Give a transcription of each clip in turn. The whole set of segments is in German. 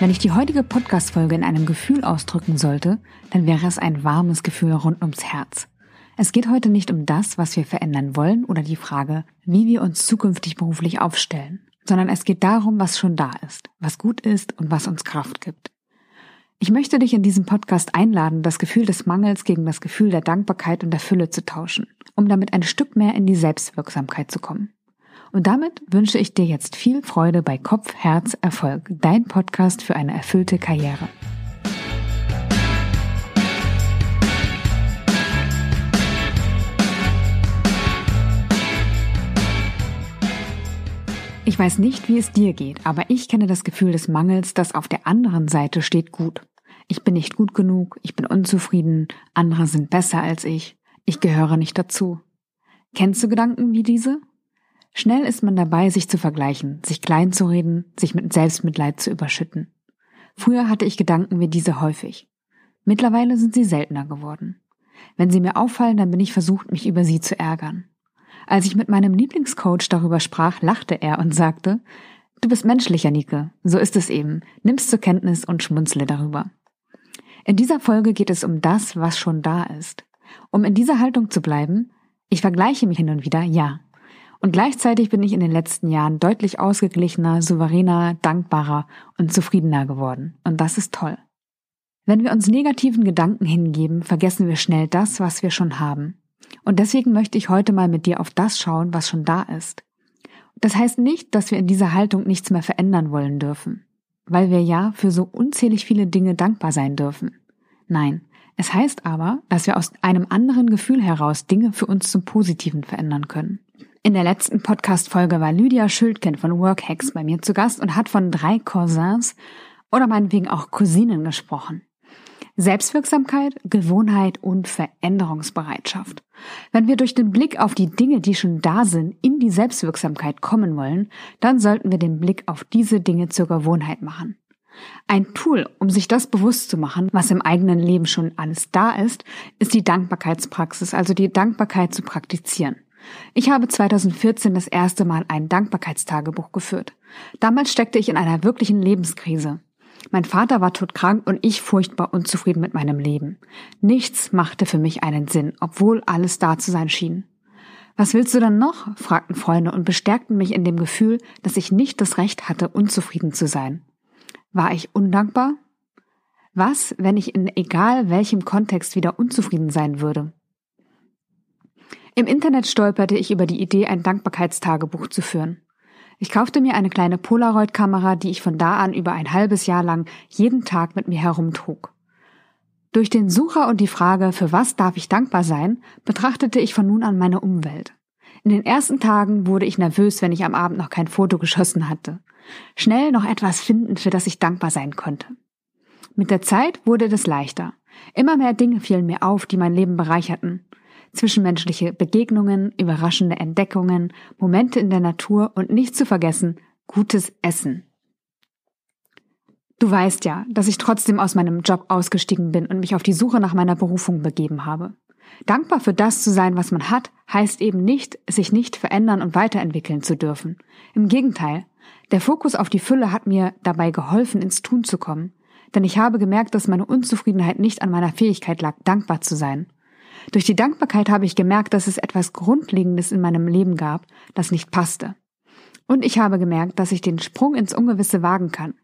Wenn ich die heutige Podcast-Folge in einem Gefühl ausdrücken sollte, dann wäre es ein warmes Gefühl rund ums Herz. Es geht heute nicht um das, was wir verändern wollen oder die Frage, wie wir uns zukünftig beruflich aufstellen, sondern es geht darum, was schon da ist, was gut ist und was uns Kraft gibt. Ich möchte dich in diesem Podcast einladen, das Gefühl des Mangels gegen das Gefühl der Dankbarkeit und der Fülle zu tauschen, um damit ein Stück mehr in die Selbstwirksamkeit zu kommen. Und damit wünsche ich dir jetzt viel Freude bei Kopf, Herz, Erfolg, dein Podcast für eine erfüllte Karriere. Ich weiß nicht, wie es dir geht, aber ich kenne das Gefühl des Mangels, das auf der anderen Seite steht gut. Ich bin nicht gut genug, ich bin unzufrieden, andere sind besser als ich, ich gehöre nicht dazu. Kennst du Gedanken wie diese? Schnell ist man dabei, sich zu vergleichen, sich klein zu reden, sich mit Selbstmitleid zu überschütten. Früher hatte ich Gedanken wie diese häufig. Mittlerweile sind sie seltener geworden. Wenn sie mir auffallen, dann bin ich versucht, mich über sie zu ärgern. Als ich mit meinem Lieblingscoach darüber sprach, lachte er und sagte, Du bist menschlicher, Nike. So ist es eben. Nimm's zur Kenntnis und schmunzle darüber. In dieser Folge geht es um das, was schon da ist. Um in dieser Haltung zu bleiben, ich vergleiche mich hin und wieder, ja. Und gleichzeitig bin ich in den letzten Jahren deutlich ausgeglichener, souveräner, dankbarer und zufriedener geworden. Und das ist toll. Wenn wir uns negativen Gedanken hingeben, vergessen wir schnell das, was wir schon haben. Und deswegen möchte ich heute mal mit dir auf das schauen, was schon da ist. Das heißt nicht, dass wir in dieser Haltung nichts mehr verändern wollen dürfen, weil wir ja für so unzählig viele Dinge dankbar sein dürfen. Nein, es heißt aber, dass wir aus einem anderen Gefühl heraus Dinge für uns zum Positiven verändern können. In der letzten Podcast-Folge war Lydia Schildkind von Workhacks bei mir zu Gast und hat von drei Cousins oder meinetwegen auch Cousinen gesprochen. Selbstwirksamkeit, Gewohnheit und Veränderungsbereitschaft. Wenn wir durch den Blick auf die Dinge, die schon da sind, in die Selbstwirksamkeit kommen wollen, dann sollten wir den Blick auf diese Dinge zur Gewohnheit machen. Ein Tool, um sich das bewusst zu machen, was im eigenen Leben schon alles da ist, ist die Dankbarkeitspraxis, also die Dankbarkeit zu praktizieren. Ich habe 2014 das erste Mal ein Dankbarkeitstagebuch geführt. Damals steckte ich in einer wirklichen Lebenskrise. Mein Vater war todkrank und ich furchtbar unzufrieden mit meinem Leben. Nichts machte für mich einen Sinn, obwohl alles da zu sein schien. Was willst du dann noch? fragten Freunde und bestärkten mich in dem Gefühl, dass ich nicht das Recht hatte, unzufrieden zu sein. War ich undankbar? Was, wenn ich in egal welchem Kontext wieder unzufrieden sein würde? Im Internet stolperte ich über die Idee, ein Dankbarkeitstagebuch zu führen. Ich kaufte mir eine kleine Polaroid-Kamera, die ich von da an über ein halbes Jahr lang jeden Tag mit mir herumtrug. Durch den Sucher und die Frage, für was darf ich dankbar sein, betrachtete ich von nun an meine Umwelt. In den ersten Tagen wurde ich nervös, wenn ich am Abend noch kein Foto geschossen hatte. Schnell noch etwas finden, für das ich dankbar sein konnte. Mit der Zeit wurde das leichter. Immer mehr Dinge fielen mir auf, die mein Leben bereicherten zwischenmenschliche Begegnungen, überraschende Entdeckungen, Momente in der Natur und nicht zu vergessen, gutes Essen. Du weißt ja, dass ich trotzdem aus meinem Job ausgestiegen bin und mich auf die Suche nach meiner Berufung begeben habe. Dankbar für das zu sein, was man hat, heißt eben nicht, sich nicht verändern und weiterentwickeln zu dürfen. Im Gegenteil, der Fokus auf die Fülle hat mir dabei geholfen, ins Tun zu kommen. Denn ich habe gemerkt, dass meine Unzufriedenheit nicht an meiner Fähigkeit lag, dankbar zu sein. Durch die Dankbarkeit habe ich gemerkt, dass es etwas Grundlegendes in meinem Leben gab, das nicht passte. Und ich habe gemerkt, dass ich den Sprung ins Ungewisse wagen kann.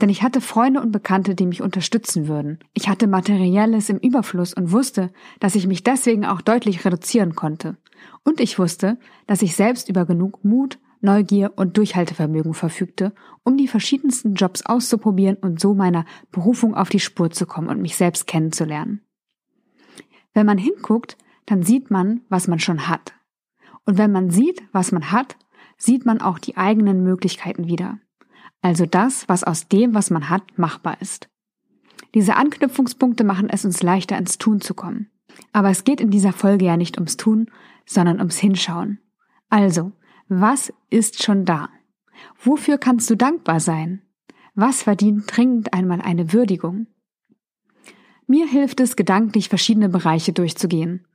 Denn ich hatte Freunde und Bekannte, die mich unterstützen würden. Ich hatte Materielles im Überfluss und wusste, dass ich mich deswegen auch deutlich reduzieren konnte. Und ich wusste, dass ich selbst über genug Mut, Neugier und Durchhaltevermögen verfügte, um die verschiedensten Jobs auszuprobieren und so meiner Berufung auf die Spur zu kommen und mich selbst kennenzulernen. Wenn man hinguckt, dann sieht man, was man schon hat. Und wenn man sieht, was man hat, sieht man auch die eigenen Möglichkeiten wieder. Also das, was aus dem, was man hat, machbar ist. Diese Anknüpfungspunkte machen es uns leichter ins Tun zu kommen. Aber es geht in dieser Folge ja nicht ums Tun, sondern ums Hinschauen. Also, was ist schon da? Wofür kannst du dankbar sein? Was verdient dringend einmal eine Würdigung? Mir hilft es, gedanklich verschiedene Bereiche durchzugehen.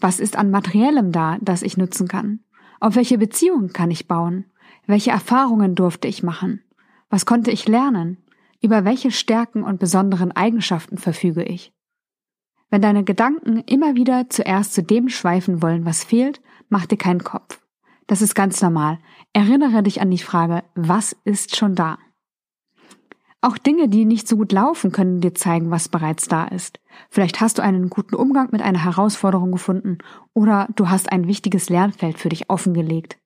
Was ist an Materiellem da, das ich nutzen kann? Auf welche Beziehungen kann ich bauen? Welche Erfahrungen durfte ich machen? Was konnte ich lernen? Über welche Stärken und besonderen Eigenschaften verfüge ich? Wenn deine Gedanken immer wieder zuerst zu dem schweifen wollen, was fehlt, mach dir keinen Kopf. Das ist ganz normal. Erinnere dich an die Frage, was ist schon da? Auch Dinge, die nicht so gut laufen, können dir zeigen, was bereits da ist. Vielleicht hast du einen guten Umgang mit einer Herausforderung gefunden oder du hast ein wichtiges Lernfeld für dich offengelegt.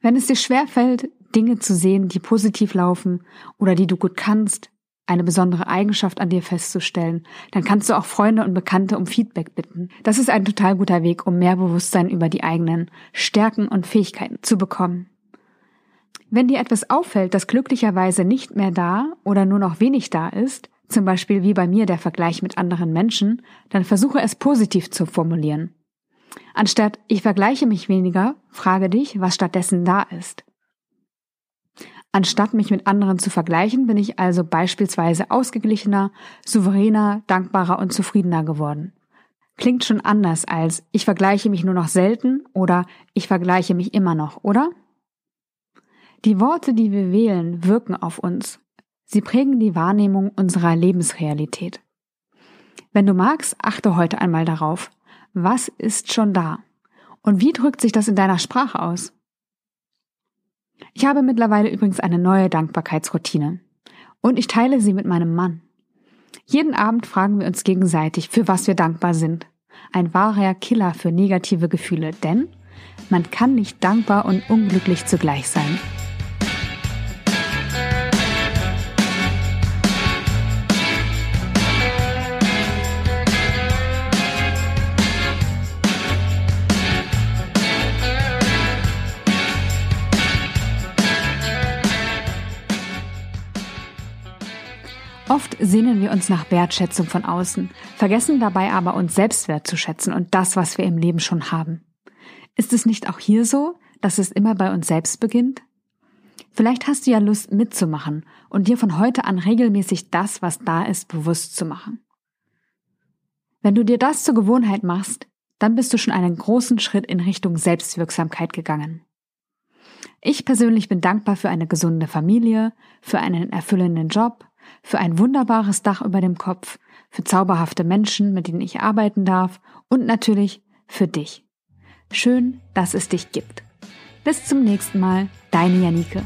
Wenn es dir schwerfällt, Dinge zu sehen, die positiv laufen oder die du gut kannst, eine besondere Eigenschaft an dir festzustellen, dann kannst du auch Freunde und Bekannte um Feedback bitten. Das ist ein total guter Weg, um mehr Bewusstsein über die eigenen Stärken und Fähigkeiten zu bekommen. Wenn dir etwas auffällt, das glücklicherweise nicht mehr da oder nur noch wenig da ist, zum Beispiel wie bei mir der Vergleich mit anderen Menschen, dann versuche es positiv zu formulieren. Anstatt ich vergleiche mich weniger, frage dich, was stattdessen da ist. Anstatt mich mit anderen zu vergleichen, bin ich also beispielsweise ausgeglichener, souveräner, dankbarer und zufriedener geworden. Klingt schon anders als ich vergleiche mich nur noch selten oder ich vergleiche mich immer noch, oder? Die Worte, die wir wählen, wirken auf uns. Sie prägen die Wahrnehmung unserer Lebensrealität. Wenn du magst, achte heute einmal darauf, was ist schon da? Und wie drückt sich das in deiner Sprache aus? Ich habe mittlerweile übrigens eine neue Dankbarkeitsroutine. Und ich teile sie mit meinem Mann. Jeden Abend fragen wir uns gegenseitig, für was wir dankbar sind. Ein wahrer Killer für negative Gefühle, denn man kann nicht dankbar und unglücklich zugleich sein. Sehnen wir uns nach Wertschätzung von außen, vergessen dabei aber uns selbst wertzuschätzen und das, was wir im Leben schon haben. Ist es nicht auch hier so, dass es immer bei uns selbst beginnt? Vielleicht hast du ja Lust mitzumachen und dir von heute an regelmäßig das, was da ist, bewusst zu machen. Wenn du dir das zur Gewohnheit machst, dann bist du schon einen großen Schritt in Richtung Selbstwirksamkeit gegangen. Ich persönlich bin dankbar für eine gesunde Familie, für einen erfüllenden Job, für ein wunderbares Dach über dem Kopf, für zauberhafte Menschen, mit denen ich arbeiten darf und natürlich für dich. Schön, dass es dich gibt. Bis zum nächsten Mal, deine Janike.